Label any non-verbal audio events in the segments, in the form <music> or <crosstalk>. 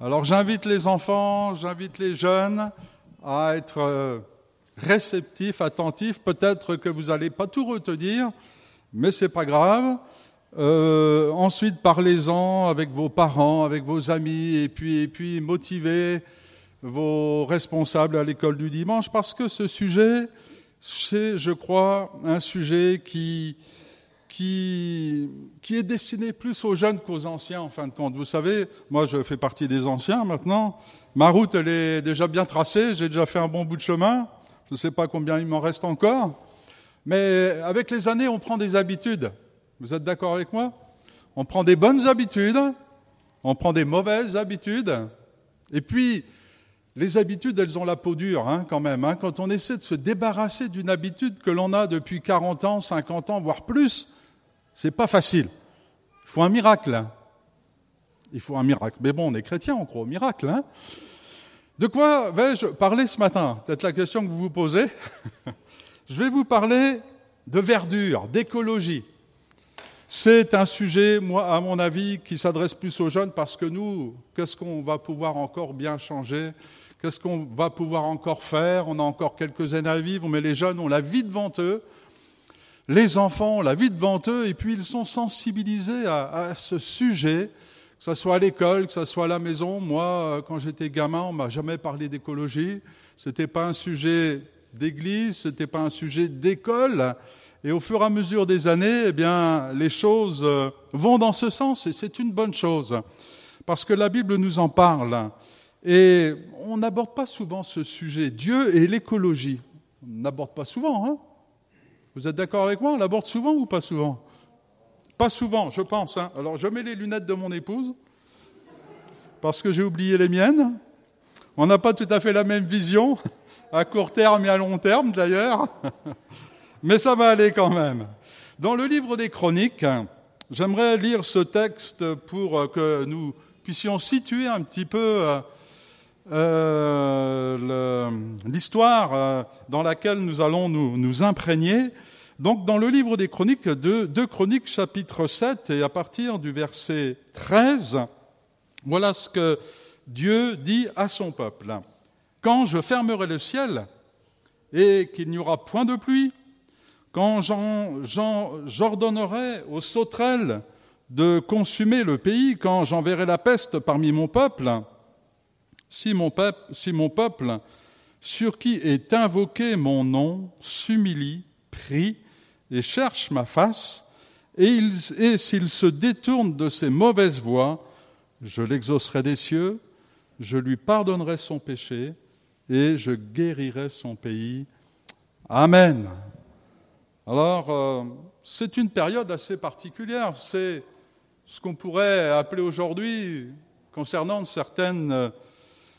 Alors j'invite les enfants, j'invite les jeunes à être euh, réceptifs, attentifs. Peut-être que vous n'allez pas tout retenir, mais c'est pas grave. Euh, ensuite, parlez-en avec vos parents, avec vos amis, et puis, et puis motivez vos responsables à l'école du dimanche, parce que ce sujet, c'est, je crois, un sujet qui, qui, est destiné plus aux jeunes qu'aux anciens, en fin de compte. Vous savez, moi, je fais partie des anciens maintenant. Ma route, elle est déjà bien tracée. J'ai déjà fait un bon bout de chemin. Je ne sais pas combien il m'en reste encore. Mais avec les années, on prend des habitudes. Vous êtes d'accord avec moi? On prend des bonnes habitudes, on prend des mauvaises habitudes, et puis les habitudes, elles ont la peau dure hein, quand même. Hein. Quand on essaie de se débarrasser d'une habitude que l'on a depuis 40 ans, 50 ans, voire plus, c'est pas facile. Il faut un miracle. Il faut un miracle. Mais bon, on est chrétien, on croit miracle. Hein. de quoi vais-je parler ce matin? Peut-être la question que vous vous posez. <laughs> Je vais vous parler de verdure, d'écologie. C'est un sujet, moi, à mon avis, qui s'adresse plus aux jeunes parce que nous, qu'est-ce qu'on va pouvoir encore bien changer? Qu'est-ce qu'on va pouvoir encore faire? On a encore quelques années à vivre, mais les jeunes ont la vie devant eux. Les enfants ont la vie devant eux, et puis ils sont sensibilisés à, ce sujet, que ce soit à l'école, que ce soit à la maison. Moi, quand j'étais gamin, on m'a jamais parlé d'écologie. C'était pas un sujet d'église, c'était pas un sujet d'école. Et au fur et à mesure des années, eh bien, les choses euh, vont dans ce sens et c'est une bonne chose parce que la Bible nous en parle. Et on n'aborde pas souvent ce sujet, Dieu et l'écologie. On n'aborde pas souvent, hein Vous êtes d'accord avec moi On l'aborde souvent ou pas souvent? Pas souvent, je pense. Hein Alors je mets les lunettes de mon épouse parce que j'ai oublié les miennes. On n'a pas tout à fait la même vision, à court terme et à long terme d'ailleurs <laughs> mais ça va aller quand même. Dans le livre des Chroniques, j'aimerais lire ce texte pour que nous puissions situer un petit peu euh, euh l'histoire euh, dans laquelle nous allons nous, imprégner. Donc, dans le livre des Chroniques, de, Chroniques chapitre 7, et à partir du verset 13, voilà ce que Dieu dit à son peuple. Quand je fermerai le ciel et qu'il n'y aura point de pluie, quand j'ordonnerai aux sauterelles de consumer le pays, quand j'enverrai la peste parmi mon peuple, si mon peuple sur qui est invoqué mon nom, s'humilie, prie et cherche ma face, et, et s'il se détourne de ses mauvaises voies, je l'exaucerai des cieux, je lui pardonnerai son péché, et je guérirai son pays. Amen. Alors, euh, c'est une période assez particulière. C'est ce qu'on pourrait appeler aujourd'hui, concernant certaines, euh,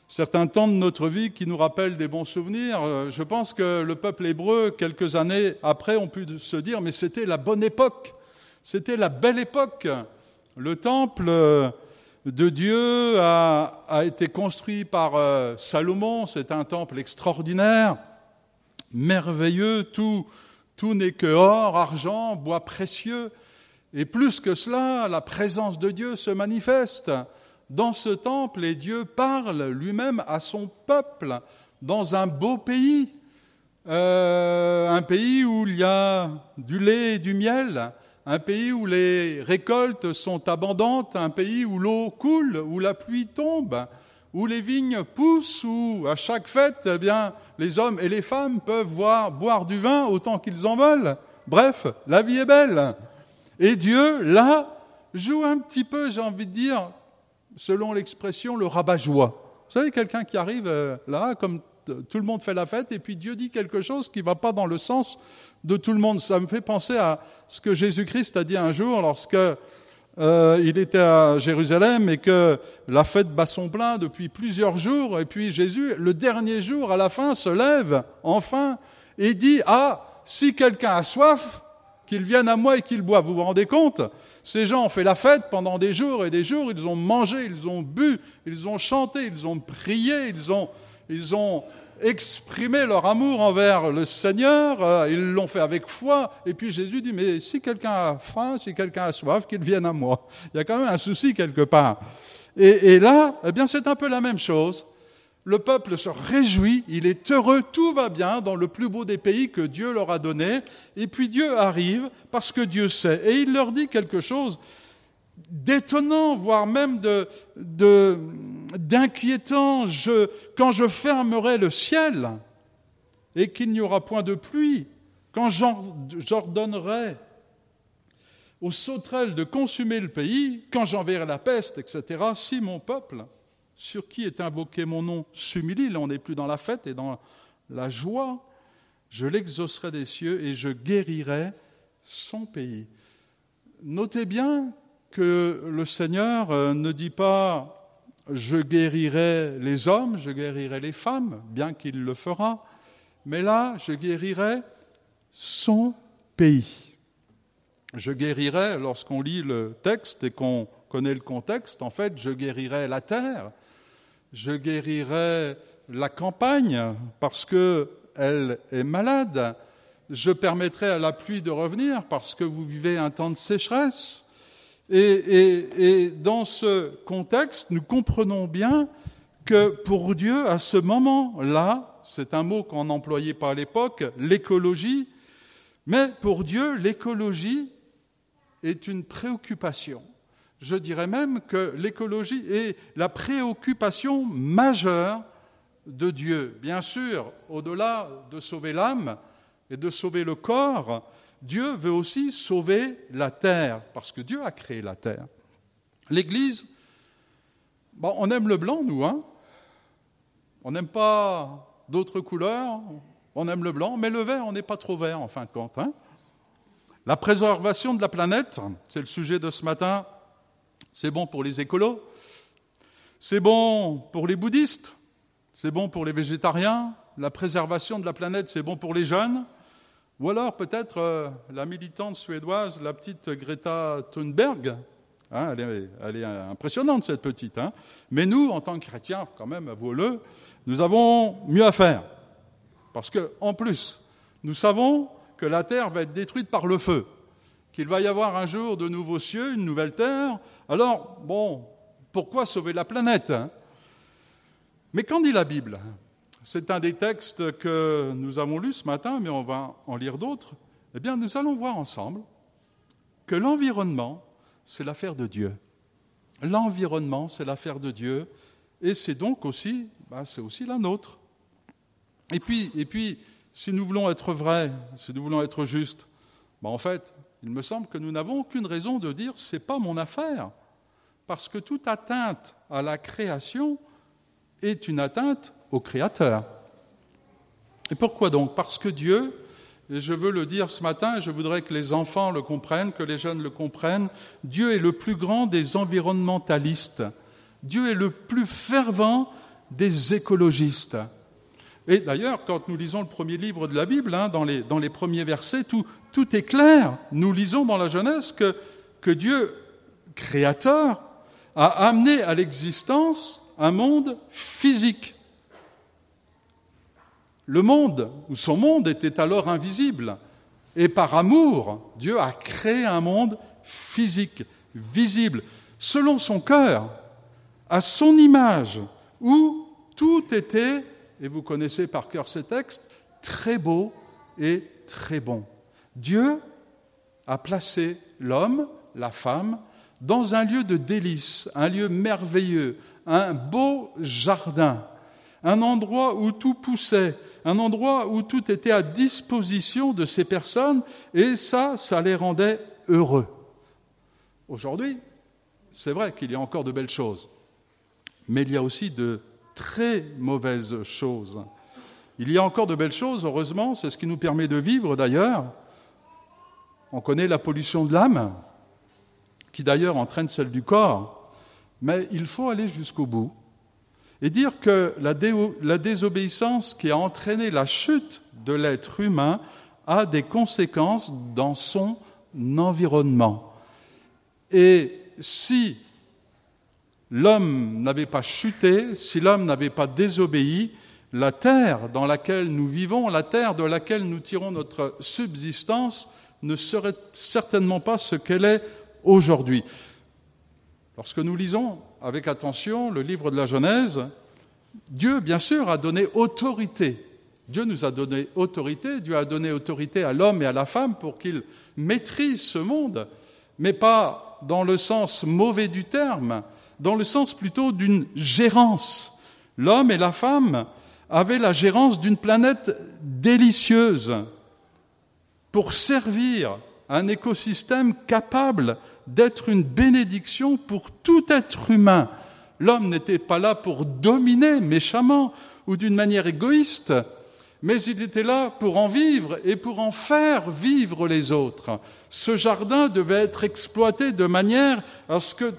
certains temps de notre vie qui nous rappellent des bons souvenirs. Euh, je pense que le peuple hébreu, quelques années après, ont pu se dire, mais c'était la bonne époque, c'était la belle époque. Le temple de Dieu a, a été construit par Salomon, c'est un temple extraordinaire, merveilleux, tout tout n'est que or, argent, bois précieux. Et plus que cela, la présence de Dieu se manifeste. Dans ce temple, et Dieu parle lui-même à son peuple dans un beau pays, euh, un pays où il y a du lait et du miel, un pays où les récoltes sont abondantes, un pays où l'eau coule, où la pluie tombe, où les vignes poussent, où à chaque fête, eh bien, les hommes et les femmes peuvent voir, boire du vin autant qu'ils en veulent. Bref, la vie est belle. Et Dieu, là, joue un petit peu, j'ai envie de dire, selon l'expression, le rabat-joie. Vous savez, quelqu'un qui arrive euh, là, comme tout le monde fait la fête, et puis Dieu dit quelque chose qui ne va pas dans le sens de tout le monde. Ça me fait penser à ce que Jésus-Christ a dit un jour lorsque euh, il était à Jérusalem et que la fête bat son plein depuis plusieurs jours. Et puis Jésus, le dernier jour, à la fin, se lève enfin et dit Ah, si quelqu'un a soif, qu'il vienne à moi et qu'il boive. Vous vous rendez compte? Ces gens ont fait la fête pendant des jours et des jours. Ils ont mangé, ils ont bu, ils ont chanté, ils ont prié, ils ont, ils ont exprimer leur amour envers le Seigneur, euh, ils l'ont fait avec foi, et puis Jésus dit, mais si quelqu'un a faim, si quelqu'un a soif, qu'il vienne à moi. Il y a quand même un souci quelque part. Et, et là, eh bien, c'est un peu la même chose. Le peuple se réjouit, il est heureux, tout va bien dans le plus beau des pays que Dieu leur a donné. Et puis Dieu arrive parce que Dieu sait. Et il leur dit quelque chose d'étonnant, voire même d'inquiétant. Quand je fermerai le ciel et qu'il n'y aura point de pluie, quand j'ordonnerai aux sauterelles de consumer le pays, quand j'enverrai la peste, etc., si mon peuple, sur qui est invoqué mon nom, s'humilie, là on n'est plus dans la fête et dans la joie, je l'exaucerai des cieux et je guérirai son pays. Notez bien que le Seigneur euh, ne dit pas je guérirai les hommes, je guérirai les femmes, bien qu'il le fera, mais là, je guérirai son pays. Je guérirai, lorsqu'on lit le texte et qu'on connaît le contexte, en fait, je guérirai la terre, je guérirai la campagne parce qu'elle est malade, je permettrai à la pluie de revenir parce que vous vivez un temps de sécheresse. Et, dans ce contexte, nous comprenons bien que pour Dieu, à ce moment-là, c'est un mot qu'on n'employait pas à l'époque, l'écologie, mais pour Dieu, l'écologie est une préoccupation. Je dirais même que l'écologie est la préoccupation majeure de Dieu. Bien sûr, au-delà de sauver l'âme et de sauver le corps, Dieu veut aussi sauver la terre, parce que Dieu a créé la terre. L'Église, bon, on aime le blanc, nous, hein On n'aime pas d'autres couleurs, on aime le blanc, mais le vert, on n'est pas trop vert, en fin de compte. Hein la préservation de la planète, c'est le sujet de ce matin, c'est bon pour les écolos, c'est bon pour les bouddhistes, c'est bon pour les végétariens, la préservation de la planète, c'est bon pour les jeunes, ou alors peut-être euh, la militante suédoise, la petite Greta Thunberg. Hein, elle, est, impressionnante cette petite. Hein. Mais nous, en tant que chrétiens, quand même, avouons-le, nous avons mieux à faire. Parce que, en plus, nous savons que la terre va être détruite par le feu, qu'il va y avoir un jour de nouveaux cieux, une nouvelle terre. Alors, bon, pourquoi sauver la planète hein? Mais qu'en dit la Bible? C'est un des textes que nous avons lus ce matin, mais on va en lire d'autres. Eh bien, nous allons voir ensemble que l'environnement, c'est l'affaire de Dieu. L'environnement, c'est l'affaire de Dieu, et c'est donc aussi, bah, c'est aussi la nôtre. Et puis, et puis, si nous voulons être vrais, si nous voulons être justes, bah, en fait, il me semble que nous n'avons aucune raison de dire c'est pas mon affaire, parce que toute atteinte à la création est une atteinte au Créateur. Et pourquoi donc? Parce que Dieu, et je veux le dire ce matin, et je voudrais que les enfants le comprennent, que les jeunes le comprennent, Dieu est le plus grand des environnementalistes. Dieu est le plus fervent des écologistes. Et d'ailleurs, quand nous lisons le premier livre de la Bible, hein, dans, les, dans, les, premiers versets, tout, tout, est clair. Nous lisons dans la Genèse que, Dieu, créateur, a amené à l'existence un monde physique. Le monde, ou son monde, était alors invisible. Et par amour, Dieu a créé un monde physique, visible, selon son cœur, à son image, où tout était, et vous connaissez par cœur ces textes, très beau et très bon. Dieu a placé l'homme, la femme, dans un lieu de délice, un lieu merveilleux, un beau jardin, un endroit où tout poussait, un endroit où tout était à disposition de ces personnes, et ça, ça les rendait heureux. Aujourd'hui, c'est vrai qu'il y a encore de belles choses, mais il y a aussi de très mauvaises choses. Il y a encore de belles choses, heureusement, c'est ce qui nous permet de vivre d'ailleurs. On connaît la pollution de l'âme, qui d'ailleurs entraîne celle du corps, mais il faut aller jusqu'au bout et dire que la, désobéissance qui a entraîné la chute de l'être humain a des conséquences dans son environnement. Et si l'homme n'avait pas chuté, si l'homme n'avait pas désobéi, la terre dans laquelle nous vivons, la terre de laquelle nous tirons notre subsistance, ne serait certainement pas ce qu'elle est aujourd'hui. Lorsque nous lisons avec attention le livre de la Genèse, Dieu, bien sûr, a donné autorité. Dieu nous a donné autorité, Dieu a donné autorité à l'homme et à la femme pour qu'ils maîtrisent ce monde, mais pas dans le sens mauvais du terme, dans le sens plutôt d'une gérance. L'homme et la femme avaient la gérance d'une planète délicieuse pour servir un écosystème capable d'être une bénédiction pour tout être humain. L'homme n'était pas là pour dominer méchamment ou d'une manière égoïste, mais il était là pour en vivre et pour en faire vivre les autres. Ce jardin devait être exploité de manière à ce que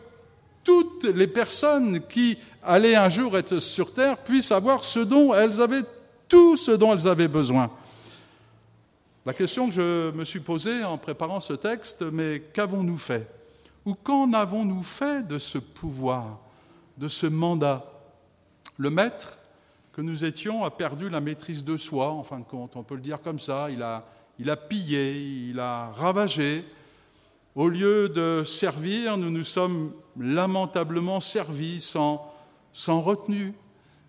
toutes les personnes qui allaient un jour être sur Terre puissent avoir ce dont elles avaient, tout ce dont elles avaient besoin. La question que je me suis posée en préparant ce texte, mais qu'avons-nous fait Ou qu'en avons-nous fait de ce pouvoir, de ce mandat? Le maître que nous étions a perdu la maîtrise de soi, en fin de compte, on peut le dire comme ça, il a, il a pillé, il a ravagé. Au lieu de servir, nous nous sommes lamentablement servis sans, sans retenue.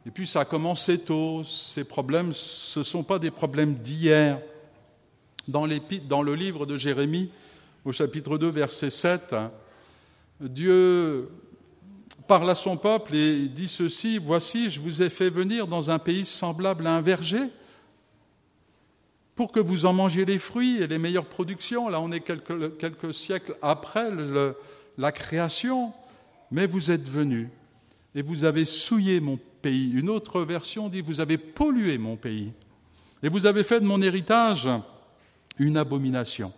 Et puis ça a commencé tôt, ces problèmes, ce ne sont pas des problèmes d'hier. Dans, dans, le livre de Jérémie, au chapitre 2, verset 7, Dieu parle à son peuple et dit ceci, Voici, je vous ai fait venir dans un pays semblable à un verger, pour que vous en mangiez les fruits et les meilleures productions. Là, on est quelques, siècles après la création, mais vous êtes venus et vous avez souillé mon pays. Une autre version dit, vous avez pollué mon pays. Et vous avez fait de mon héritage une abomination.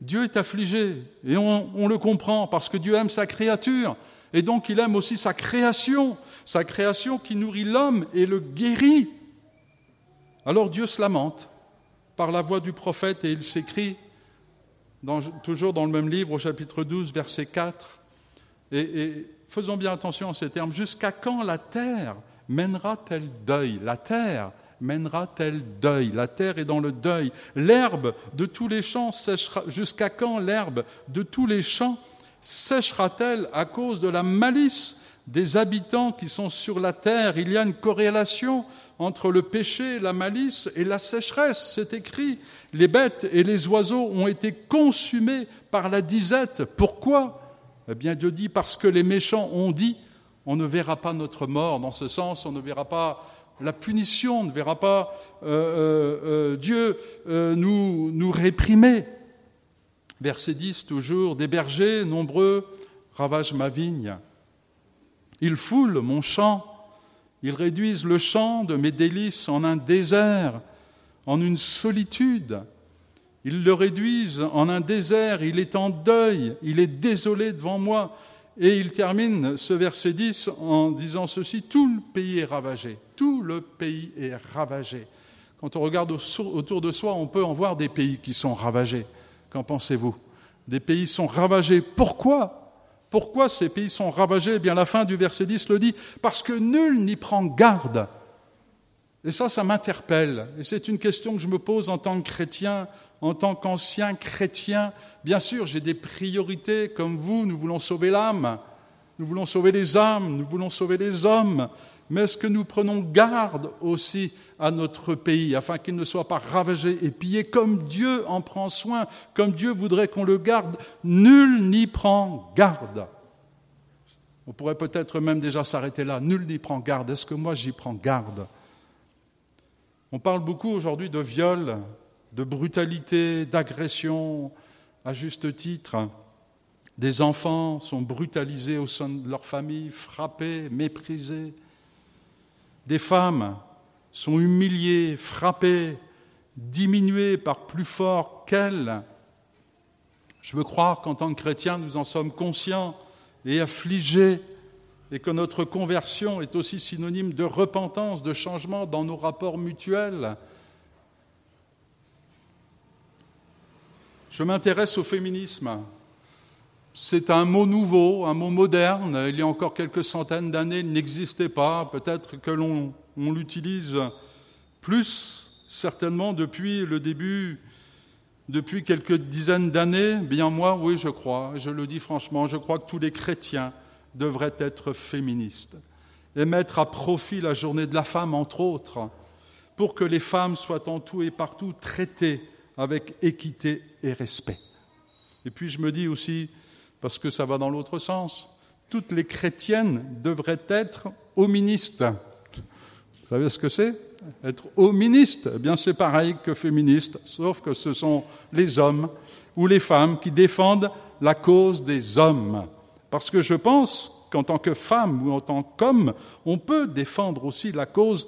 Dieu est affligé et on, le comprend parce que Dieu aime sa créature et donc il aime aussi sa création, sa création qui nourrit l'homme et le guérit. Alors Dieu se lamente par la voix du prophète et il s'écrit, toujours dans le même livre au chapitre 12, verset 4, et, et faisons bien attention à ces termes, jusqu'à quand la terre mènera-t-elle deuil? La terre mènera-t-elle deuil La terre est dans le deuil. L'herbe de tous les champs séchera. Jusqu'à quand l'herbe de tous les champs séchera-t-elle à cause de la malice des habitants qui sont sur la terre? Il y a une corrélation entre le péché, la malice et la sécheresse. C'est écrit. Les bêtes et les oiseaux ont été consumés par la disette. Pourquoi? Eh bien, Dieu dit parce que les méchants ont dit on ne verra pas notre mort. Dans ce sens, on ne verra pas la punition, on ne verra pas euh, euh, euh, Dieu nous, nous réprimer. Verset 10 toujours, des bergers nombreux ravagent ma vigne. Ils foulent mon champ, ils réduisent le champ de mes délices en un désert, en une solitude. Ils le réduisent en un désert, il est en deuil, il est désolé devant moi. Et il termine ce verset 10 en disant ceci, tout le pays est ravagé, tout le pays est ravagé. Quand on regarde autour de soi, on peut en voir des pays qui sont ravagés. Qu'en pensez-vous? Des pays sont ravagés. Pourquoi? Pourquoi ces pays sont ravagés? Eh bien, la fin du verset 10 le dit, parce que nul n'y prend garde. Et ça, ça m'interpelle. Et c'est une question que je me pose en tant que chrétien, en tant qu'ancien chrétien. Bien sûr, j'ai des priorités comme vous. Nous voulons sauver l'âme. Nous voulons sauver les âmes. Nous voulons sauver les hommes mais est-ce que nous prenons garde aussi à notre pays afin qu'il ne soit pas ravagé et pillé comme Dieu en prend soin, comme Dieu voudrait qu'on le garde? Nul n'y prend garde. On pourrait peut-être même déjà s'arrêter là. Nul n'y prend garde. Est-ce que moi j'y prends garde? On parle beaucoup aujourd'hui de viol, de brutalité, d'agression, à juste titre. Des enfants sont brutalisés au sein de leur famille, frappés, méprisés. Des femmes sont humiliées, frappées, diminuées par plus fort qu'elles. Je veux croire qu'en tant que chrétiens, nous en sommes conscients et affligés et que notre conversion est aussi synonyme de repentance, de changement dans nos rapports mutuels. Je m'intéresse au féminisme. C'est un mot nouveau, un mot moderne. Il y a encore quelques centaines d'années, il n'existait pas. Peut-être que l'on l'utilise plus certainement depuis le début depuis quelques dizaines d'années, bien moi, oui, je crois, je le dis franchement, je crois que tous les chrétiens devraient être féministes et mettre à profit la journée de la femme, entre autres, pour que les femmes soient en tout et partout traitées avec équité et respect. Et puis je me dis aussi, parce que ça va dans l'autre sens, toutes les chrétiennes devraient être hoministes. Vous savez ce que c'est? Être hoministe, eh bien c'est pareil que féministe, sauf que ce sont les hommes ou les femmes qui défendent la cause des hommes. Parce que je pense qu'en tant que femme ou en tant qu'homme, on peut défendre aussi la cause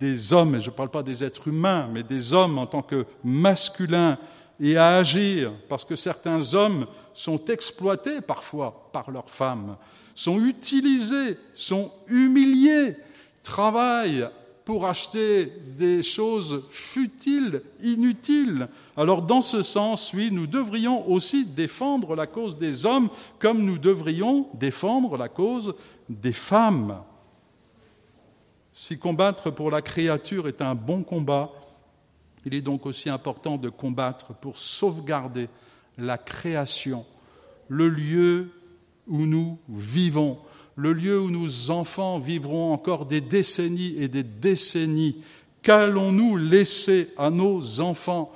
des hommes, et je ne parle pas des êtres humains, mais des hommes en tant que masculins, et à agir, parce que certains hommes sont exploités parfois par leurs femmes, sont utilisés, sont humiliés, travaillent pour acheter des choses futiles, inutiles. Alors dans ce sens, oui, nous devrions aussi défendre la cause des hommes comme nous devrions défendre la cause des femmes. Si combattre pour la créature est un bon combat, il est donc aussi important de combattre pour sauvegarder la création, le lieu où nous vivons, le lieu où nos enfants vivront encore des décennies et des décennies. Qu'allons-nous laisser à nos enfants?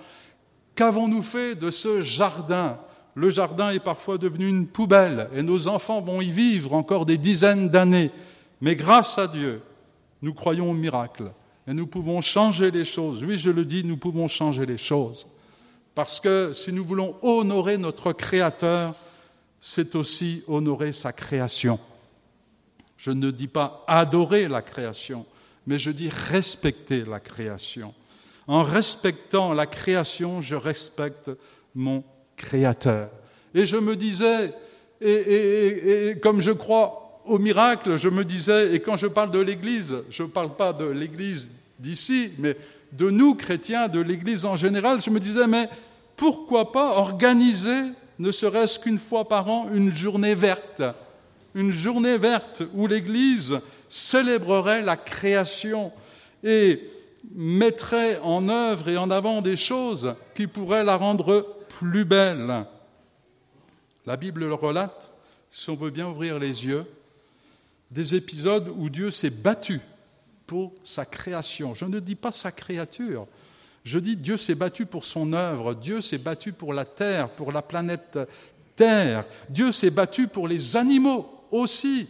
Qu'avons-nous fait de ce jardin? Le jardin est parfois devenu une poubelle et nos enfants vont y vivre encore des dizaines d'années. Mais grâce à Dieu, nous croyons au miracle et nous pouvons changer les choses. Oui, je le dis, nous pouvons changer les choses. Parce que si nous voulons honorer notre Créateur, c'est aussi honorer sa création. Je ne dis pas adorer la création, mais je dis respecter la création. En respectant la création, je respecte mon Créateur. Et je me disais, et, comme je crois au miracle, je me disais, et quand je parle de l'Église, je ne parle pas de l'Église d'ici, mais de nous, chrétiens, de l'Église en général, je me disais, mais pourquoi pas organiser, ne serait-ce qu'une fois par an, une journée verte? Une journée verte où l'Église célébrerait la création et mettrait en œuvre et en avant des choses qui pourraient la rendre plus belle. La Bible le relate, si on veut bien ouvrir les yeux, des épisodes où Dieu s'est battu pour sa création. Je ne dis pas sa créature, je dis Dieu s'est battu pour son œuvre, Dieu s'est battu pour la terre, pour la planète Terre, Dieu s'est battu pour les animaux aussi.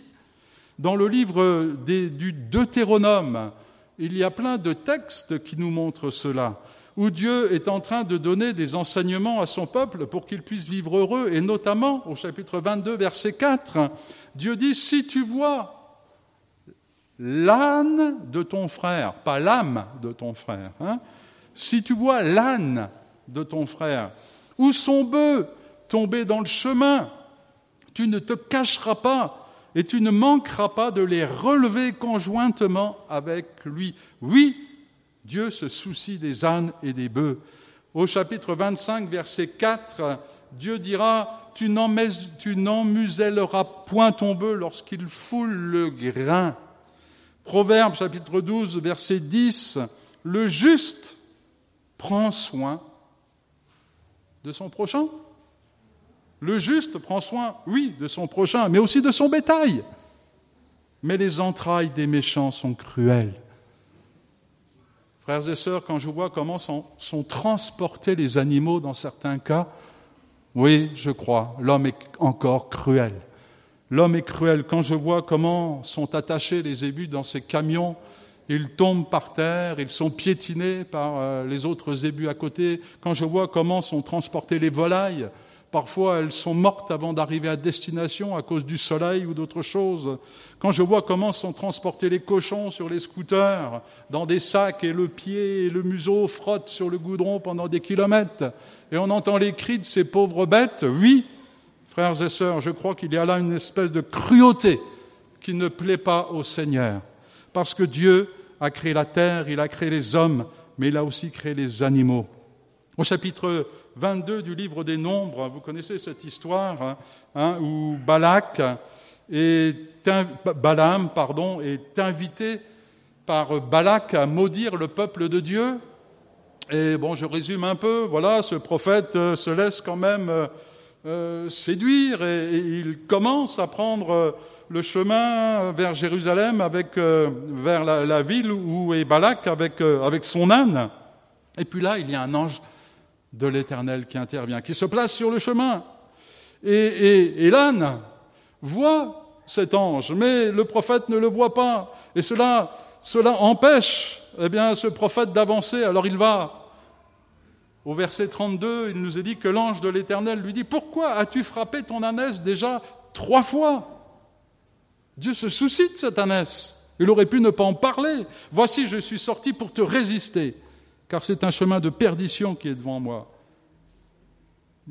Dans le livre du Deutéronome, il y a plein de textes qui nous montrent cela, où Dieu est en train de donner des enseignements à son peuple pour qu'il puisse vivre heureux, et notamment au chapitre 22, verset 4, Dieu dit, si tu vois l'âne de ton frère, pas l'âme de ton frère, hein, si tu vois l'âne de ton frère, ou son bœuf tomber dans le chemin, tu ne te cacheras pas et tu ne manqueras pas de les relever conjointement avec lui. Oui, Dieu se soucie des ânes et des bœufs. Au chapitre 25, verset 4, Dieu dira, tu n'emmuselleras point ton bœuf lorsqu'il foule le grain. Proverbe chapitre 12, verset 10, le juste prend soin de son prochain. Le juste prend soin, oui, de son prochain, mais aussi de son bétail. Mais les entrailles des méchants sont cruelles. Frères et sœurs, quand je vois comment sont, transportés les animaux dans certains cas, oui, je crois, l'homme est encore cruel. L'homme est cruel. Quand je vois comment sont attachés les ébus dans ces camions, ils tombent par terre, ils sont piétinés par euh, les autres ébus à côté. Quand je vois comment sont transportées les volailles, Parfois, elles sont mortes avant d'arriver à destination à cause du soleil ou d'autres choses. Quand je vois comment sont transportés les cochons sur les scooters, dans des sacs, et le pied et le museau frottent sur le goudron pendant des kilomètres, et on entend les cris de ces pauvres bêtes, oui, frères et sœurs, je crois qu'il y a là une espèce de cruauté qui ne plaît pas au Seigneur. Parce que Dieu a créé la terre, il a créé les hommes, mais il a aussi créé les animaux. Au chapitre 22 du livre des Nombres, vous connaissez cette histoire hein, hein, où Balak est, Balaam pardon, est invité par Balak à maudire le peuple de Dieu. Et bon, je résume un peu. Voilà, ce prophète euh, se laisse quand même euh, séduire et, il commence à prendre le chemin vers Jérusalem, avec, vers la, ville où est Balak avec, avec son âne. Et puis là, il y a un ange de l'Éternel qui intervient, qui se place sur le chemin. Et, et, l'âne voit cet ange, mais le prophète ne le voit pas. Et cela, cela empêche eh bien, ce prophète d'avancer. Alors il va. Au verset 32, il nous est dit que l'ange de l'Éternel lui dit, Pourquoi as-tu frappé ton ânesse déjà trois fois? Dieu se soucie de cette ânesse. Il aurait pu ne pas en parler. Voici, je suis sorti pour te résister car c'est un chemin de perdition qui est devant moi,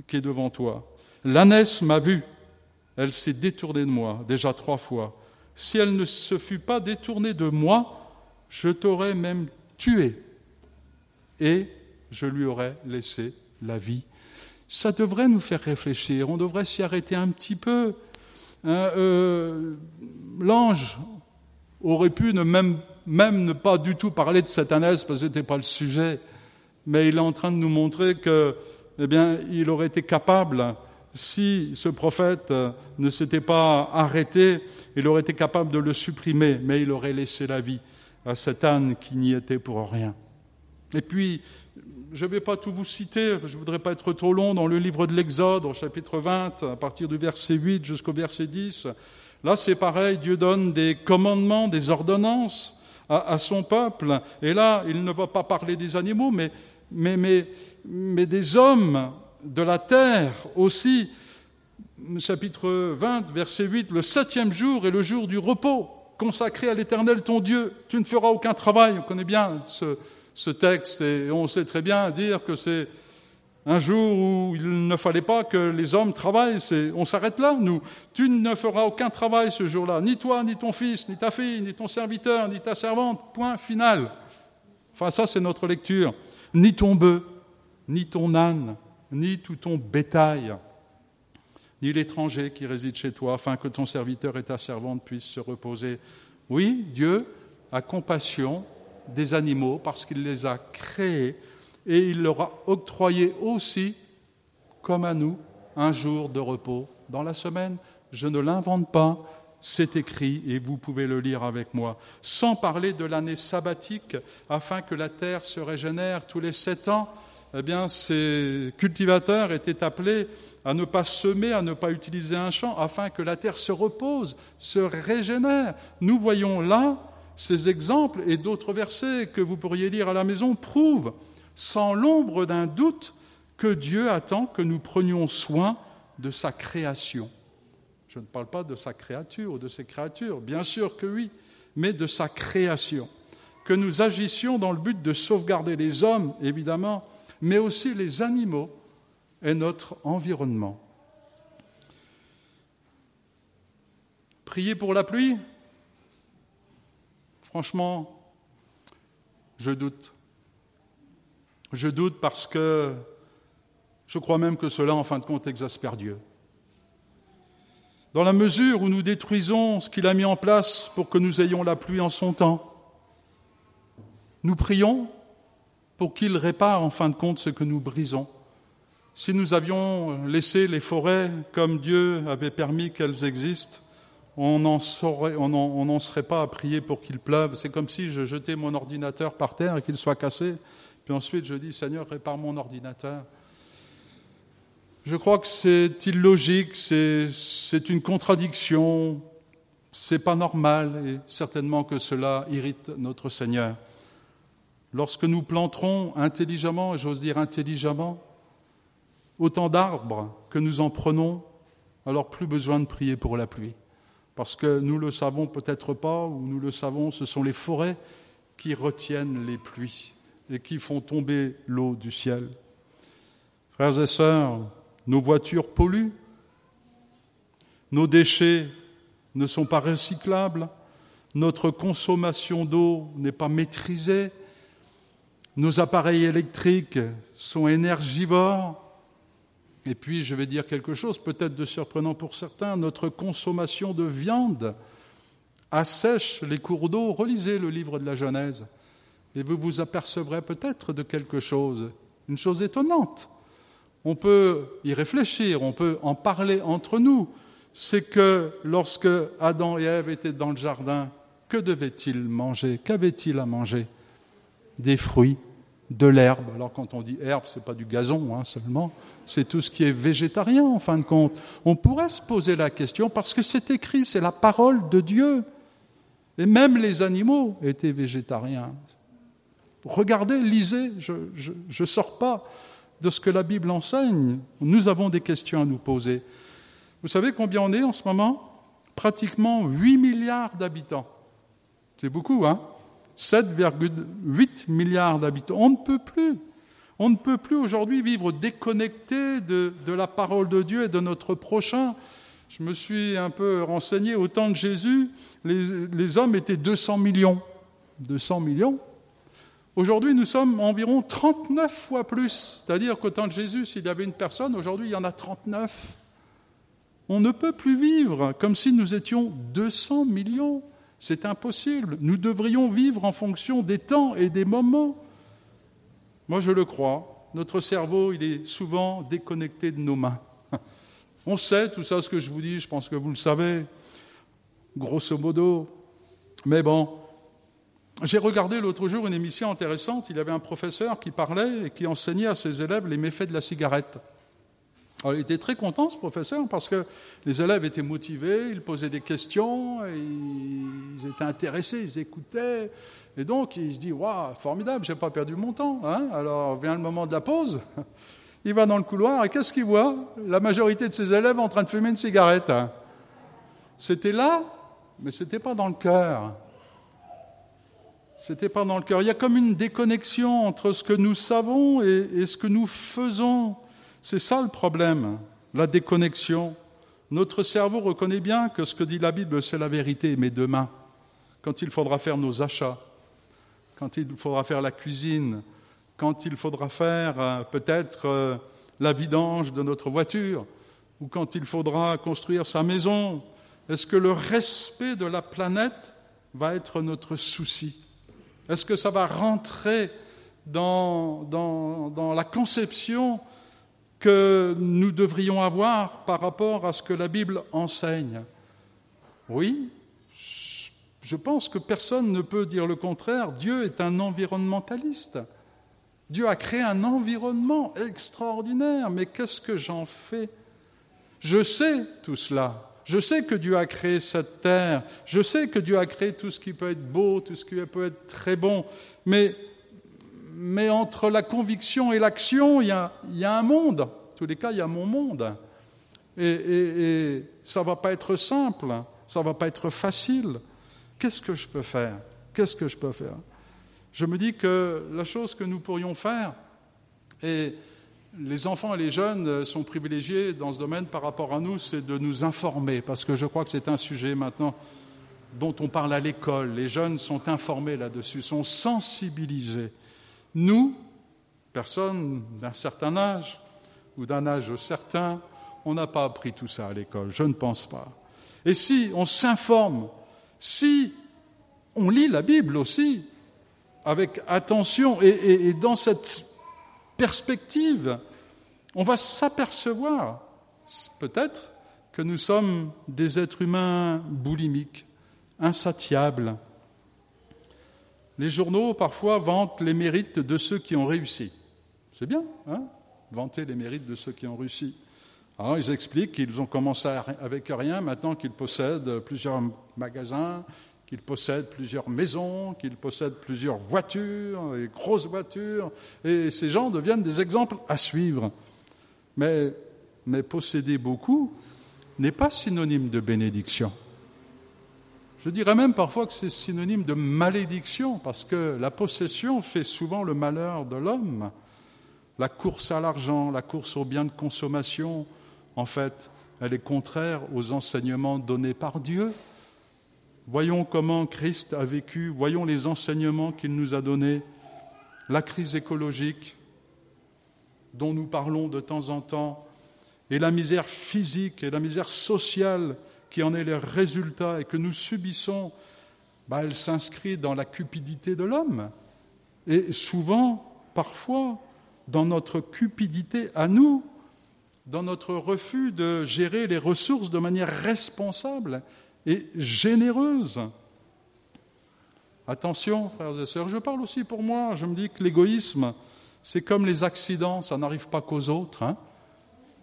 qui est devant toi. L'ânesse m'a vu, elle s'est détournée de moi déjà trois fois. Si elle ne se fût pas détournée de moi, je t'aurais même tué et je lui aurais laissé la vie. Ça devrait nous faire réfléchir, on devrait s'y arrêter un petit peu. Hein, euh, l'ange aurait pu ne même même ne pas du tout parler de Satanès parce que ce n'était pas le sujet, mais il est en train de nous montrer que, eh bien, il aurait été capable, si ce prophète ne s'était pas arrêté, il aurait été capable de le supprimer, mais il aurait laissé la vie à cet âne qui n'y était pour rien. Et puis, je ne vais pas tout vous citer, je ne voudrais pas être trop long dans le livre de l'Exode, au chapitre 20, à partir du verset 8 jusqu'au verset 10. Là, c'est pareil, Dieu donne des commandements, des ordonnances à, son peuple. Et là, il ne va pas parler des animaux, mais, mais, mais, mais des hommes de la terre aussi. Chapitre 20, verset 8, le septième jour est le jour du repos, consacré à l'Éternel ton Dieu. Tu ne feras aucun travail. On connaît bien ce, ce texte et on sait très bien dire que c'est un jour où il ne fallait pas que les hommes travaillent, on s'arrête là, nous. Tu ne feras aucun travail ce jour-là, ni toi, ni ton fils, ni ta fille, ni ton serviteur, ni ta servante, point final. Enfin, ça, c'est notre lecture. Ni ton bœuf, ni ton âne, ni tout ton bétail, ni l'étranger qui réside chez toi, afin que ton serviteur et ta servante puissent se reposer. Oui, Dieu a compassion des animaux parce qu'il les a créés et il leur a octroyé aussi, comme à nous, un jour de repos dans la semaine. Je ne l'invente pas, c'est écrit et vous pouvez le lire avec moi. Sans parler de l'année sabbatique, afin que la terre se régénère tous les sept ans, eh bien, ces cultivateurs étaient appelés à ne pas semer, à ne pas utiliser un champ, afin que la terre se repose, se régénère. Nous voyons là ces exemples et d'autres versets que vous pourriez lire à la maison prouvent sans l'ombre d'un doute que Dieu attend que nous prenions soin de sa création. Je ne parle pas de sa créature ou de ses créatures, bien sûr que oui, mais de sa création. Que nous agissions dans le but de sauvegarder les hommes, évidemment, mais aussi les animaux et notre environnement. Prier pour la pluie? Franchement, je doute. Je doute parce que je crois même que cela, en fin de compte, exaspère Dieu. Dans la mesure où nous détruisons ce qu'il a mis en place pour que nous ayons la pluie en son temps, nous prions pour qu'il répare en fin de compte ce que nous brisons. Si nous avions laissé les forêts comme Dieu avait permis qu'elles existent, on n'en serait pas à prier pour qu'il pleuve. C'est comme si je jetais mon ordinateur par terre et qu'il soit cassé. Puis ensuite, je dis, Seigneur, répare mon ordinateur. Je crois que c'est illogique, c'est une contradiction, c'est pas normal et certainement que cela irrite notre Seigneur. Lorsque nous planterons intelligemment, et j'ose dire intelligemment, autant d'arbres que nous en prenons, alors plus besoin de prier pour la pluie. Parce que nous le savons peut-être pas, ou nous le savons, ce sont les forêts qui retiennent les pluies et qui font tomber l'eau du ciel. Frères et sœurs, nos voitures polluent, nos déchets ne sont pas recyclables, notre consommation d'eau n'est pas maîtrisée, nos appareils électriques sont énergivores, et puis je vais dire quelque chose peut-être de surprenant pour certains, notre consommation de viande assèche les cours d'eau. Relisez le livre de la Genèse et vous vous apercevrez peut-être de quelque chose, une chose étonnante. On peut y réfléchir, on peut en parler entre nous. C'est que lorsque Adam et Ève étaient dans le jardin, que devaient-ils manger? Qu'avaient-ils à manger? Des fruits, de l'herbe. Alors quand on dit herbe, c'est pas du gazon hein, seulement, c'est tout ce qui est végétarien en fin de compte. On pourrait se poser la question parce que c'est écrit, c'est la parole de Dieu. Et même les animaux étaient végétariens. Regardez, lisez, je ne sors pas de ce que la Bible enseigne. Nous avons des questions à nous poser. Vous savez combien on est en ce moment? Pratiquement 8 milliards d'habitants. C'est beaucoup, hein? 7,8 milliards d'habitants. On ne peut plus. On ne peut plus aujourd'hui vivre déconnecté de, la parole de Dieu et de notre prochain. Je me suis un peu renseigné. Au temps de Jésus, les, les hommes étaient 200 millions. 200 millions. Aujourd'hui, nous sommes environ 39 fois plus. C'est-à-dire qu'au temps de Jésus, s'il y avait une personne, aujourd'hui, il y en a 39. On ne peut plus vivre comme si nous étions 200 millions. C'est impossible. Nous devrions vivre en fonction des temps et des moments. Moi, je le crois. Notre cerveau, il est souvent déconnecté de nos mains. <laughs> On sait tout ça, ce que je vous dis, je pense que vous le savez, grosso modo. Mais bon, j'ai regardé l'autre jour une émission intéressante. Il y avait un professeur qui parlait et qui enseignait à ses élèves les méfaits de la cigarette. Alors, il était très content, ce professeur, parce que les élèves étaient motivés, ils posaient des questions, ils étaient intéressés, ils écoutaient. Et donc, il se dit Waouh, formidable, j'ai pas perdu mon temps. Hein Alors, vient le moment de la pause. Il va dans le couloir et qu'est-ce qu'il voit? La majorité de ses élèves en train de fumer une cigarette. C'était là, mais ce n'était pas dans le cœur. C'était pas dans le cœur. Il y a comme une déconnexion entre ce que nous savons et, ce que nous faisons. C'est ça le problème, la déconnexion. Notre cerveau reconnaît bien que ce que dit la Bible, c'est la vérité, mais demain, quand il faudra faire nos achats, quand il faudra faire la cuisine, quand il faudra faire euh, peut-être euh, la vidange de notre voiture, ou quand il faudra construire sa maison, est-ce que le respect de la planète va être notre souci? Est-ce que ça va rentrer dans, la conception que nous devrions avoir par rapport à ce que la Bible enseigne? Oui, je pense que personne ne peut dire le contraire. Dieu est un environnementaliste. Dieu a créé un environnement extraordinaire, mais qu'est-ce que j'en fais? Je sais tout cela. Je sais que Dieu a créé cette terre. Je sais que Dieu a créé tout ce qui peut être beau, tout ce qui peut être très bon. Mais mais entre la conviction et l'action, il y, a, un monde. En tous les cas, il y a mon monde. Et, ça ne va pas être simple, ça ne va pas être facile. Qu'est-ce que je peux faire? Qu'est-ce que je peux faire? Je me dis que la chose que nous pourrions faire, et les enfants et les jeunes sont privilégiés dans ce domaine par rapport à nous, c'est de nous informer, parce que je crois que c'est un sujet maintenant dont on parle à l'école. Les jeunes sont informés là-dessus, sont sensibilisés. Nous, personnes d'un certain âge ou d'un âge certain, on n'a pas appris tout ça à l'école, je ne pense pas. Et si on s'informe, si on lit la Bible aussi, avec attention et, et dans cette perspective, on va s'apercevoir peut-être que nous sommes des êtres humains boulimiques, insatiables, les journaux, parfois, vantent les mérites de ceux qui ont réussi. C'est bien, hein Vanter les mérites de ceux qui ont réussi. Alors, ils expliquent qu'ils ont commencé avec rien, maintenant qu'ils possèdent plusieurs magasins, qu'ils possèdent plusieurs maisons, qu'ils possèdent plusieurs voitures, et grosses voitures, et ces gens deviennent des exemples à suivre. Mais, mais posséder beaucoup n'est pas synonyme de bénédiction. Je dirais même parfois que c'est synonyme de malédiction, parce que la possession fait souvent le malheur de l'homme. La course à l'argent, la course aux biens de consommation, en fait, elle est contraire aux enseignements donnés par Dieu. Voyons comment Christ a vécu, voyons les enseignements qu'il nous a donnés, la crise écologique dont nous parlons de temps en temps, et la misère physique et la misère sociale qui en est le résultat et que nous subissons, bah, elle s'inscrit dans la cupidité de l'homme. Et souvent, parfois, dans notre cupidité à nous, dans notre refus de gérer les ressources de manière responsable et généreuse. Attention, frères et sœurs, je parle aussi pour moi, je me dis que l'égoïsme, c'est comme les accidents, ça n'arrive pas qu'aux autres. Hein.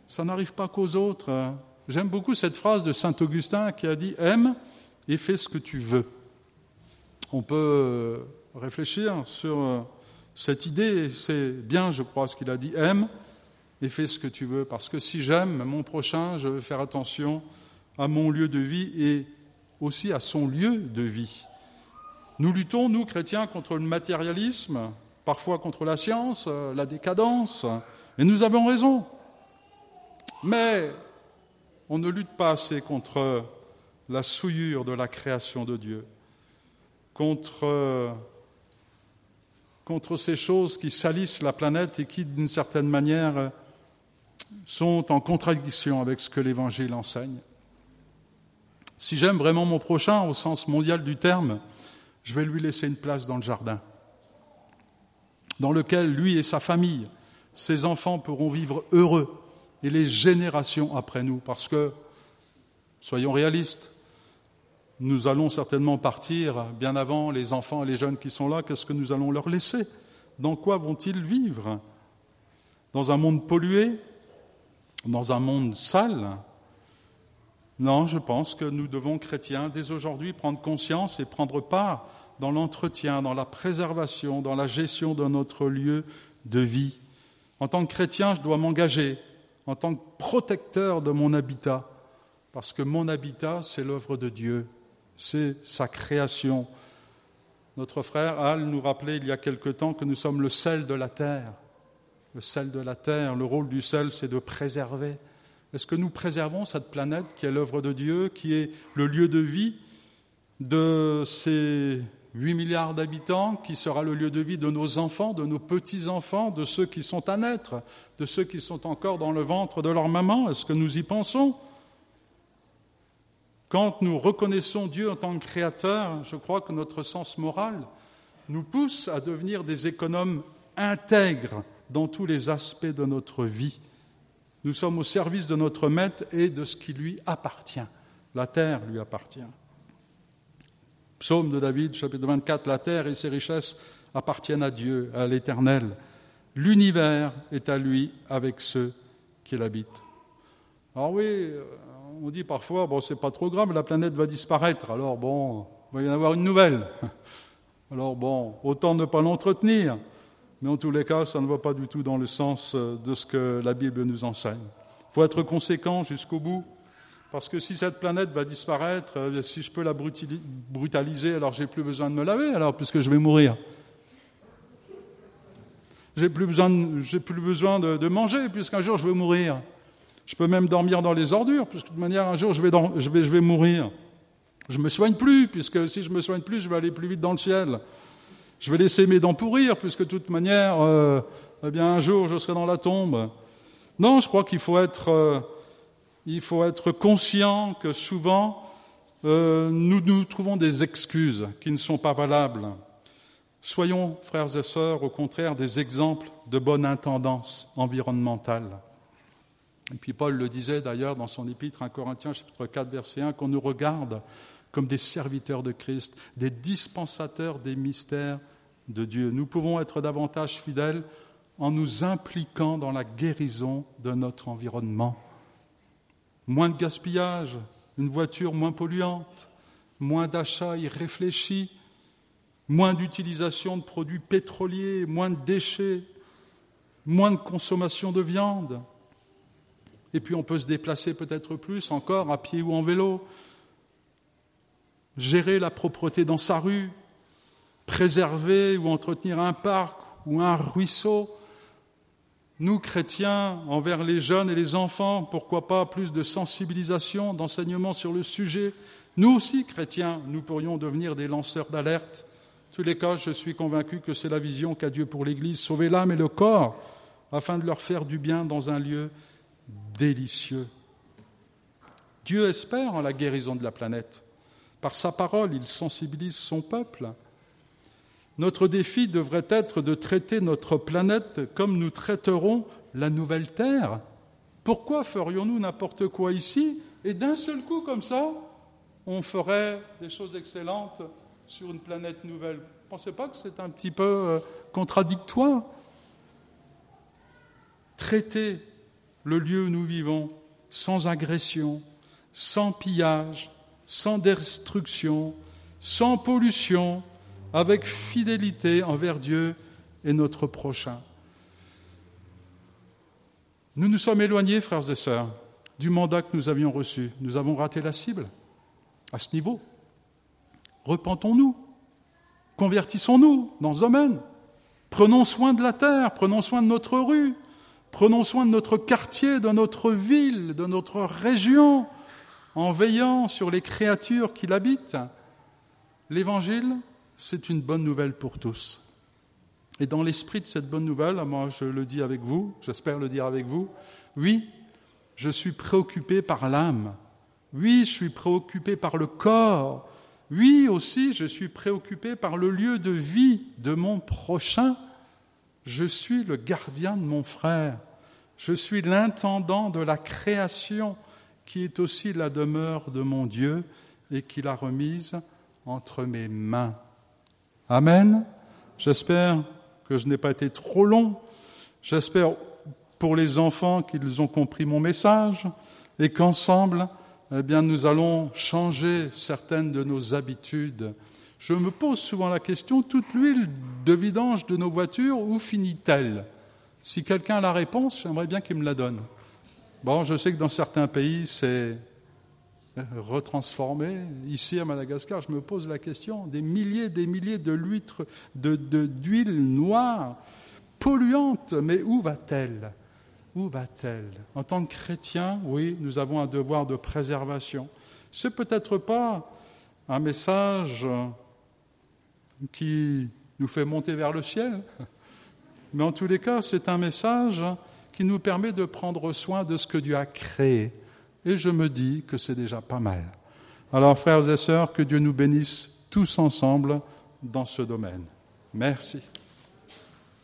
ça n'arrive pas qu'aux autres. Hein. J'aime beaucoup cette phrase de Saint Augustin qui a dit Aime et fais ce que tu veux. On peut euh, réfléchir sur euh, cette idée, c'est bien, je crois, ce qu'il a dit Aime et fais ce que tu veux, parce que si j'aime mon prochain, je veux faire attention à mon lieu de vie et aussi à son lieu de vie. Nous luttons, nous chrétiens, contre le matérialisme, parfois contre la science, euh, la décadence, et nous avons raison. Mais on ne lutte pas assez contre la souillure de la création de Dieu, contre, contre ces choses qui salissent la planète et qui, d'une certaine manière, sont en contradiction avec ce que l'Évangile enseigne. Si j'aime vraiment mon prochain au sens mondial du terme, je vais lui laisser une place dans le jardin, dans lequel lui et sa famille, ses enfants pourront vivre heureux et les générations après nous, parce que, soyons réalistes, nous allons certainement partir bien avant les enfants et les jeunes qui sont là, qu'est-ce que nous allons leur laisser? Dans quoi vont-ils vivre? Dans un monde pollué? Dans un monde sale? Non, je pense que nous devons, chrétiens, dès aujourd'hui prendre conscience et prendre part dans l'entretien, dans la préservation, dans la gestion de notre lieu de vie. En tant que chrétien, je dois m'engager en tant que protecteur de mon habitat, parce que mon habitat, c'est l'œuvre de Dieu, c'est sa création. Notre frère Al nous rappelait il y a quelque temps que nous sommes le sel de la terre. Le sel de la terre, le rôle du sel, c'est de préserver. Est-ce que nous préservons cette planète qui est l'œuvre de Dieu, qui est le lieu de vie de ces 8 milliards d'habitants, qui sera le lieu de vie de nos enfants, de nos petits-enfants, de ceux qui sont à naître, de ceux qui sont encore dans le ventre de leur maman? Est-ce que nous y pensons? Quand nous reconnaissons Dieu en tant que créateur, je crois que notre sens moral nous pousse à devenir des économes intègres dans tous les aspects de notre vie. Nous sommes au service de notre maître et de ce qui lui appartient. La terre lui appartient. Psaume de David, chapitre 24, la terre et ses richesses appartiennent à Dieu, à l'Éternel. L'univers est à lui avec ceux qui l'habitent. Alors oui, on dit parfois, bon, c'est pas trop grave, la planète va disparaître. Alors bon, il va y en avoir une nouvelle. <laughs> Alors bon, autant ne pas l'entretenir. Mais en tous les cas, ça ne va pas du tout dans le sens de ce que la Bible nous enseigne. Il faut être conséquent jusqu'au bout. Parce que si cette planète va disparaître, euh, si je peux la brutaliser, alors j'ai plus besoin de me laver, alors puisque je vais mourir. J'ai plus besoin, de, plus besoin de, manger, puisqu'un jour je vais mourir. Je peux même dormir dans les ordures, puisque de toute manière un jour je vais, je vais, je vais mourir. Je me soigne plus, puisque si je me soigne plus, je vais aller plus vite dans le ciel. Je vais laisser mes dents pourrir, puisque de toute manière, euh, eh bien un jour je serai dans la tombe. Non, je crois qu'il faut être euh, il faut être conscient que souvent, euh, nous nous trouvons des excuses qui ne sont pas valables. Soyons, frères et sœurs, au contraire, des exemples de bonne intendance environnementale. Et puis Paul le disait d'ailleurs dans son épître à Corinthiens chapitre 4 verset 1 qu'on nous regarde comme des serviteurs de Christ, des dispensateurs des mystères de Dieu. Nous pouvons être davantage fidèles en nous impliquant dans la guérison de notre environnement moins de gaspillage, une voiture moins polluante, moins d'achats irréfléchis, moins d'utilisation de produits pétroliers, moins de déchets, moins de consommation de viande. Et puis on peut se déplacer peut-être plus encore à pied ou en vélo, gérer la propreté dans sa rue, préserver ou entretenir un parc ou un ruisseau, nous, chrétiens, envers les jeunes et les enfants, pourquoi pas plus de sensibilisation, d'enseignement sur le sujet Nous aussi, chrétiens, nous pourrions devenir des lanceurs d'alerte. En tous les cas, je suis convaincu que c'est la vision qu'a Dieu pour l'Église, sauver l'âme et le corps, afin de leur faire du bien dans un lieu délicieux. Dieu espère en la guérison de la planète. Par sa parole, il sensibilise son peuple. Notre défi devrait être de traiter notre planète comme nous traiterons la nouvelle Terre. Pourquoi ferions-nous n'importe quoi ici et d'un seul coup comme ça, on ferait des choses excellentes sur une planète nouvelle? Ne pensez pas que c'est un petit peu euh, contradictoire? Traiter le lieu où nous vivons sans agression, sans pillage, sans destruction, sans pollution, avec fidélité envers Dieu et notre prochain. Nous nous sommes éloignés, frères et sœurs, du mandat que nous avions reçu. Nous avons raté la cible à ce niveau. Repentons-nous, convertissons-nous dans ce domaine. Prenons soin de la terre, prenons soin de notre rue, prenons soin de notre quartier, de notre ville, de notre région, en veillant sur les créatures qui l'habitent. L'Évangile, c'est une bonne nouvelle pour tous. Et dans l'esprit de cette bonne nouvelle, moi je le dis avec vous, j'espère le dire avec vous, oui, je suis préoccupé par l'âme, oui, je suis préoccupé par le corps, oui aussi, je suis préoccupé par le lieu de vie de mon prochain, je suis le gardien de mon frère, je suis l'intendant de la création qui est aussi la demeure de mon Dieu et qui l'a remise entre mes mains. Amen. J'espère que je n'ai pas été trop long. J'espère pour les enfants qu'ils ont compris mon message et qu'ensemble, eh bien, nous allons changer certaines de nos habitudes. Je me pose souvent la question, toute l'huile de vidange de nos voitures, où finit-elle? Si quelqu'un a la réponse, j'aimerais bien qu'il me la donne. Bon, je sais que dans certains pays, c'est retransformé. Ici, à Madagascar, je me pose la question, des milliers des milliers de l'huître d'huile noire, polluante, mais où va-t-elle? Où va-t-elle? En tant que chrétien, oui, nous avons un devoir de préservation. C'est peut-être pas un message qui nous fait monter vers le ciel, mais en tous les cas, c'est un message qui nous permet de prendre soin de ce que Dieu a créé et je me dis que c'est déjà pas mal. Alors, frères et sœurs, que Dieu nous bénisse tous ensemble dans ce domaine. Merci.